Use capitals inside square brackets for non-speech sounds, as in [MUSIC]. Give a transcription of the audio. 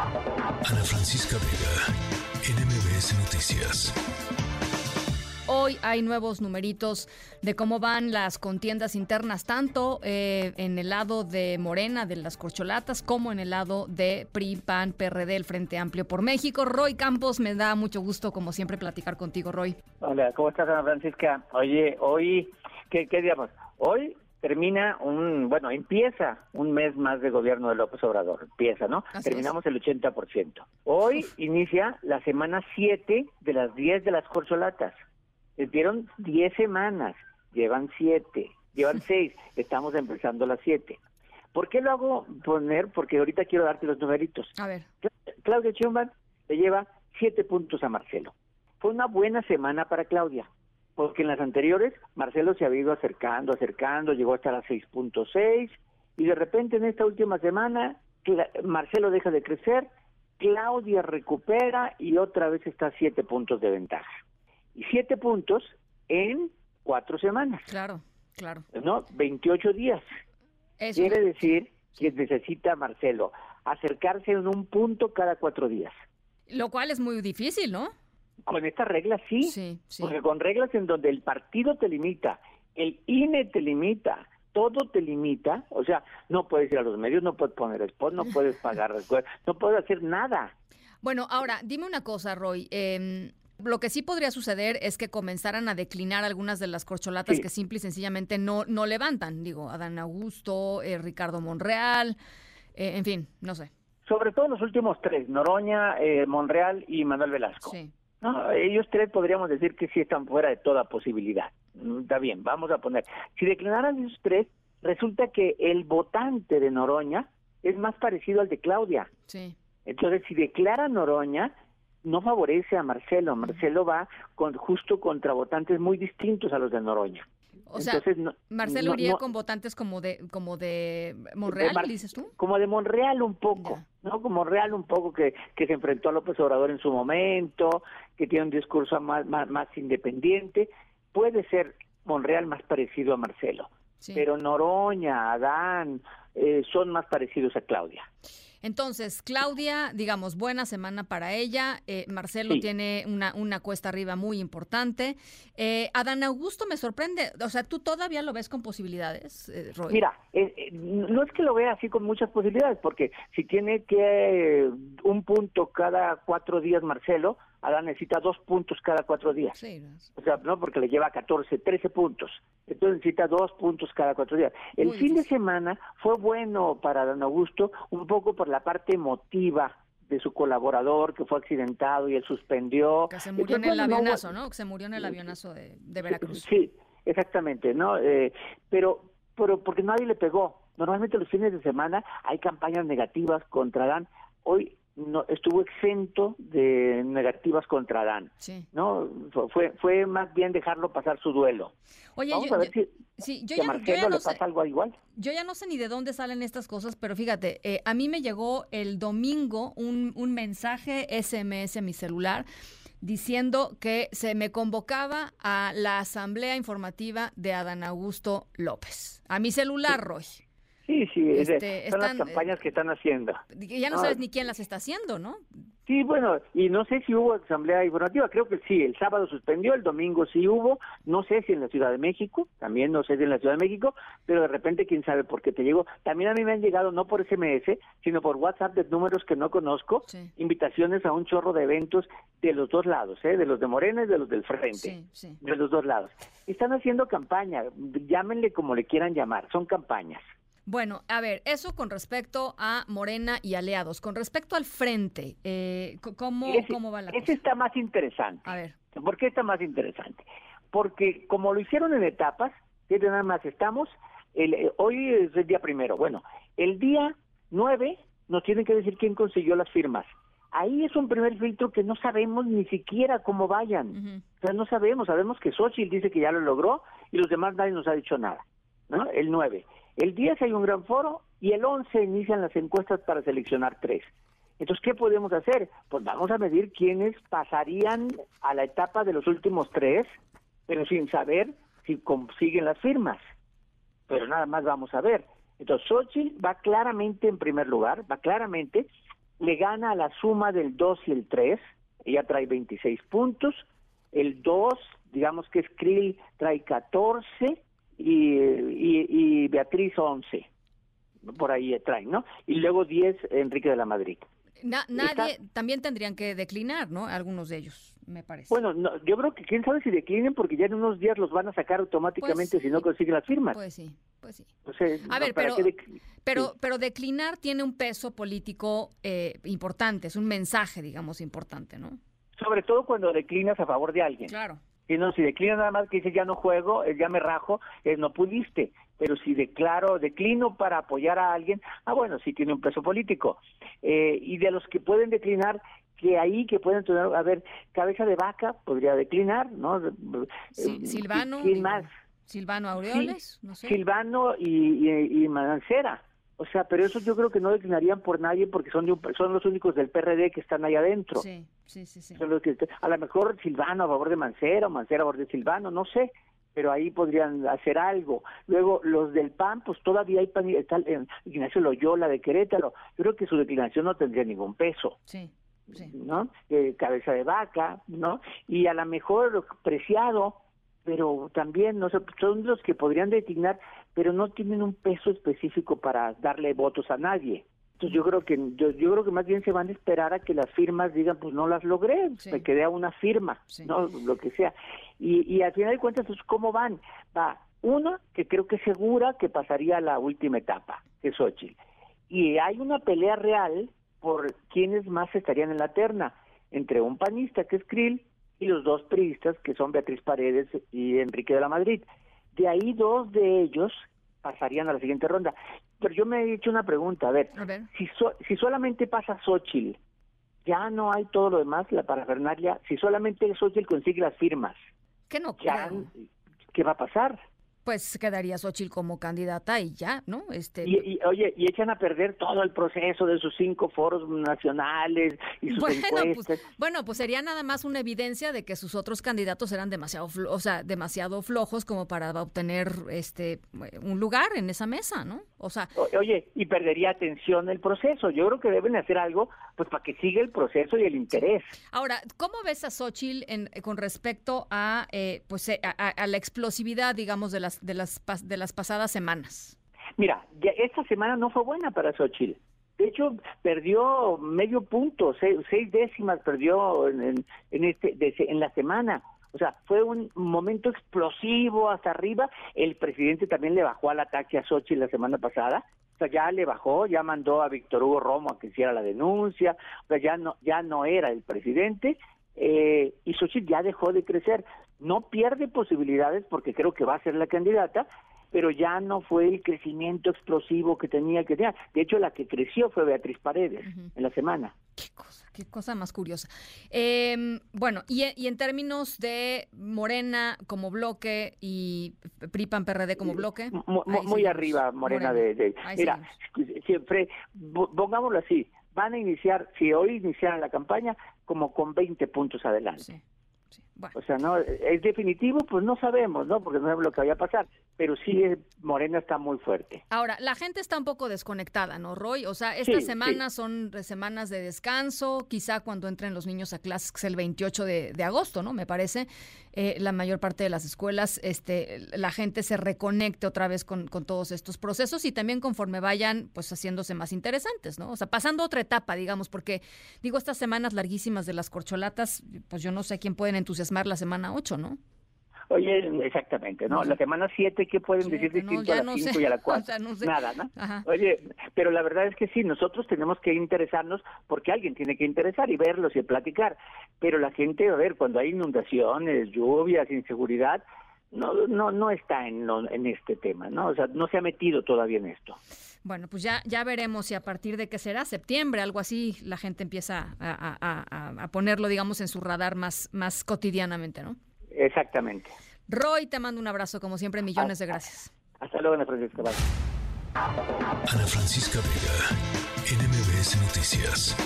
Ana Francisca Vega, NMBS Noticias. Hoy hay nuevos numeritos de cómo van las contiendas internas, tanto eh, en el lado de Morena, de las corcholatas, como en el lado de PRI, PAN, PRD, el Frente Amplio por México. Roy Campos, me da mucho gusto, como siempre, platicar contigo, Roy. Hola, ¿cómo estás, Ana Francisca? Oye, hoy, ¿qué, qué digamos? Hoy termina un, bueno, empieza un mes más de gobierno de López Obrador, empieza, ¿no? Terminamos el 80%. Hoy inicia la semana 7 de las 10 de las corcholatas. Dieron 10 semanas, llevan 7, llevan 6, estamos empezando las 7. ¿Por qué lo hago poner? Porque ahorita quiero darte los numeritos. A ver. Claudia Chumban le lleva 7 puntos a Marcelo. Fue una buena semana para Claudia porque en las anteriores Marcelo se había ido acercando, acercando, llegó hasta las 6.6 y de repente en esta última semana Marcelo deja de crecer, Claudia recupera y otra vez está a 7 puntos de ventaja. Y 7 puntos en cuatro semanas. Claro, claro. ¿No? 28 días. Eso. Quiere decir que necesita Marcelo acercarse en un punto cada cuatro días. Lo cual es muy difícil, ¿no? Con estas reglas sí, sí, sí, porque con reglas en donde el partido te limita, el INE te limita, todo te limita, o sea, no puedes ir a los medios, no puedes poner spot, no puedes [LAUGHS] pagar, no puedes hacer nada. Bueno, ahora, dime una cosa, Roy. Eh, lo que sí podría suceder es que comenzaran a declinar algunas de las corcholatas Sí. que simple y sencillamente no, no levantan. Digo, Adán Augusto, eh, Ricardo Monreal, eh, en fin, no sé. Sobre todo los últimos tres, Noroña, eh, Monreal y Manuel Velasco. Sí. No, ellos tres podríamos decir que sí están fuera de toda posibilidad. Mm, Está bien, vamos a poner. Si declinaran esos tres, resulta que el votante de Noroña es más parecido al de Claudia. Sí. Entonces, si declara Noroña, no favorece a Marcelo. Marcelo va con, justo contra votantes muy distintos a los de Noroña. O sea, no- Marcelo no- iría no- con votantes como de como de Monreal, de Mar- dices tú. Como de Monreal un poco, ¿no? Como Monreal un poco que, que se enfrentó a López Obrador en su momento, que tiene un discurso más, más, más independiente. Puede ser Monreal más parecido a Marcelo, Sí. pero Noroña, Adán, eh, son más parecidos a Claudia. Entonces, Claudia, digamos, buena semana para ella. Eh, Marcelo Sí. tiene una, una cuesta arriba muy importante. Eh, Adán Augusto me sorprende. O sea, ¿tú todavía lo ves con posibilidades, eh, Roy? Mira, eh, eh, no es que lo vea así con muchas posibilidades, porque si tiene que eh, un punto cada cuatro días Marcelo, Adán necesita dos puntos cada cuatro días. Sí, O sea, no, porque le lleva 14, 13 puntos. Entonces necesita dos puntos cada cuatro días. El Muy fin de semana fue bueno para Don Augusto, un poco por la parte emotiva de su colaborador que fue accidentado y él suspendió. que se murió en el avionazo, ¿no? Que se murió en el avionazo de, de Veracruz. Sí, exactamente, ¿no? Eh, pero, pero porque nadie le pegó. Normalmente los fines de semana hay campañas negativas contra Dan. Hoy no estuvo exento de negativas contra Dan. Sí. No, Fue- fue más bien dejarlo pasar su duelo. Oye, Vamos yo, a ver yo- si, sí, yo si a ya, yo ya no le sé. pasa algo igual. Yo ya no sé ni de dónde salen estas cosas, pero fíjate, eh, a mí me llegó el domingo un, un mensaje SMS a mi celular diciendo que se me convocaba a la asamblea informativa de Adán Augusto López. A mi celular, Roy. Sí, sí, Este, son están, las campañas que están haciendo. Ya no Ah. sabes ni quién las está haciendo, ¿no? Sí, bueno, y no sé si hubo asamblea informativa, creo que sí, el sábado suspendió, el domingo sí hubo, no sé si en la Ciudad de México, también no sé si en la Ciudad de México, pero de repente quién sabe por qué te llegó. También a mí me han llegado no por SMS, sino por WhatsApp de números que no conozco, Sí. invitaciones a un chorro de eventos de los dos lados, ¿eh? de los de Morena y de los del Frente. Sí, sí. De los dos lados. Están haciendo campaña, llámenle como le quieran llamar, son campañas. Bueno, a ver, eso con respecto a Morena y aliados. Con respecto al frente, eh, ¿cómo, Ese- ¿cómo va la ese cosa? está más interesante. A ver, ¿Por qué está más interesante? Porque como lo hicieron en etapas, fíjate nada más, estamos, el, eh, hoy es el día primero, bueno, el día 9 nos tienen que decir quién consiguió las firmas. Ahí es un primer filtro que no sabemos ni siquiera cómo vayan. O sea, no sabemos, sabemos que Xochitl dice que ya lo logró y los demás nadie nos ha dicho nada. ¿no? El 9. El 10 hay un gran foro y el 11 inician las encuestas para seleccionar tres. Entonces, ¿qué podemos hacer? Pues vamos a medir quiénes pasarían a la etapa de los últimos tres, pero sin saber si consiguen las firmas. Pero nada más vamos a ver. Entonces, Xochitl va claramente en primer lugar, va claramente, le gana a la suma del 2 y el 3, ella trae 26 puntos, el 2, digamos que es Krill, trae 14 y, y, Beatriz 11, por ahí trae, ¿no? Y luego 10 Enrique de la Madrid. nadie, también tendrían que declinar, ¿no? Algunos de ellos me parece. Bueno, yo creo que quién sabe si declinen porque ya en unos días los van a sacar automáticamente pues si no consiguen las firmas. Pues sí, pues sí. a ver, pero, pero, pero declinar tiene un peso político eh, importante, es un mensaje, digamos, importante, ¿no? Sobre todo cuando declinas a favor de alguien. Claro. Y no, si declinas nada más que dices ya no juego, ya me rajo, es no pudiste. Pero si declaro, declino para apoyar a alguien, ah, bueno, sí tiene un peso político. Eh, y de los que pueden declinar, que ahí que pueden tener, a ver, cabeza de vaca podría declinar, ¿no? Sí, Silvano. ¿Quién más? Silvano Aureoles, no sé. Silvano y, y, y Manancera. O sea, pero eso yo creo que no declinarían por nadie porque son son los únicos del PRD que están ahí adentro. Sí, sí, sí. sí. a lo mejor Silvano a favor de Mancera o Mancera a favor de Silvano, no sé, pero ahí podrían hacer algo. Luego, los del PAN, pues todavía hay PAN, está Ignacio Loyola de Querétaro. Yo creo que su declinación no tendría ningún peso. Sí. ¿no? Eh, cabeza de vaca, ¿no? Y a lo mejor preciado, pero también, no sé, son los que podrían designar, pero no tienen un peso específico para darle votos a nadie. Entonces yo creo que yo, yo creo que más bien se van a esperar a que las firmas digan, pues no las logré, me quedé a una firma, no lo que sea. Y, y al final de cuentas, pues, ¿cómo van? Va uno que creo que segura que pasaría a la última etapa, que es Xochitl. Y hay una pelea real por quiénes más estarían en la terna, entre un panista que es Krill y los dos priistas que son Beatriz Paredes y Enrique de la Madrid. De ahí dos de ellos pasarían a la siguiente ronda. Pero yo me he hecho una pregunta, a ver, Si, si solamente pasa Xochitl, ya no hay todo lo demás, la parafernalia, si solamente Xochitl consigue las firmas, ¿Qué no ¿qué va a pasar? Pues quedaría Xochitl como candidata y ya, ¿no? Este y, oye, y echan a perder todo el proceso de sus cinco foros nacionales y sus bueno, pues, encuestas. Pues, bueno, pues sería nada más una evidencia de que sus otros candidatos eran demasiado, o sea, demasiado flojos como para obtener este un lugar en esa mesa, ¿no? O sea, oye, y perdería atención el proceso. Yo creo que deben hacer algo pues para que siga el proceso y el interés. Ahora, ¿cómo ves a Xochitl en, con respecto a eh, pues eh, a la explosividad, digamos, de las de las, de las pasadas semanas? Mira, esta semana no fue buena para Xochitl. De hecho, perdió medio punto, seis, décimas perdió en, en, este, en la semana. O sea, fue un momento explosivo hasta arriba. El presidente también le bajó al ataque a Xochitl la semana pasada. O sea, ya le bajó, ya mandó a Víctor Hugo Romo a que hiciera la denuncia. O sea, ya no, ya no era el presidente. Eh, y Xochitl ya dejó de crecer. No pierde posibilidades porque creo que va a ser la candidata, pero ya no fue el crecimiento explosivo que tenía que tener. De hecho, la que creció fue Beatriz Paredes en la semana. Qué cosa, qué cosa más curiosa. Em, bueno, y, en términos de Morena como bloque y PRIPAN PRD como bloque. muy, arriba, Morena, de, Mira, siempre, pongámoslo así, van a iniciar, si hoy iniciaran la campaña, como con 20 puntos adelante. O sea, no es definitivo, pues no sabemos, ¿no? Porque no sabemos lo que vaya a pasar, pero sí Morena está muy fuerte. Ahora, la gente está un poco desconectada, ¿no, Roy? O sea, estas semanas son semanas de descanso, quizá cuando entren los niños a clases, que es el 28 de, de agosto, ¿no? Me parece, eh, la mayor parte de las escuelas, este, la gente se reconecte otra vez con, con todos estos procesos y también conforme vayan, pues haciéndose más interesantes, ¿no? O sea, pasando otra etapa, digamos, porque digo, estas semanas larguísimas de las corcholatas, pues yo no sé quién pueden entusiasmar la semana 8, ¿no? Oye, exactamente, ¿no? La semana 7, ¿qué pueden decir distinto a la 5 y a la [LAUGHS] 4? Nada, ¿no? Oye, pero la verdad es que sí, nosotros tenemos que interesarnos porque alguien tiene que interesar y verlos y platicar. Pero la gente, a ver, cuando hay inundaciones, lluvias, inseguridad, no no no está en, en este tema, ¿no? O sea, no se ha metido todavía en esto. Bueno, pues ya, ya veremos si a partir de qué será, septiembre, algo así, la gente empieza a, ponerlo, digamos, en su radar más, más cotidianamente, ¿no? Exactamente. Roy, te mando un abrazo, como siempre, millones de gracias. Hasta luego, Ana Francisca. Ana Francisca Vega, NMBS Noticias.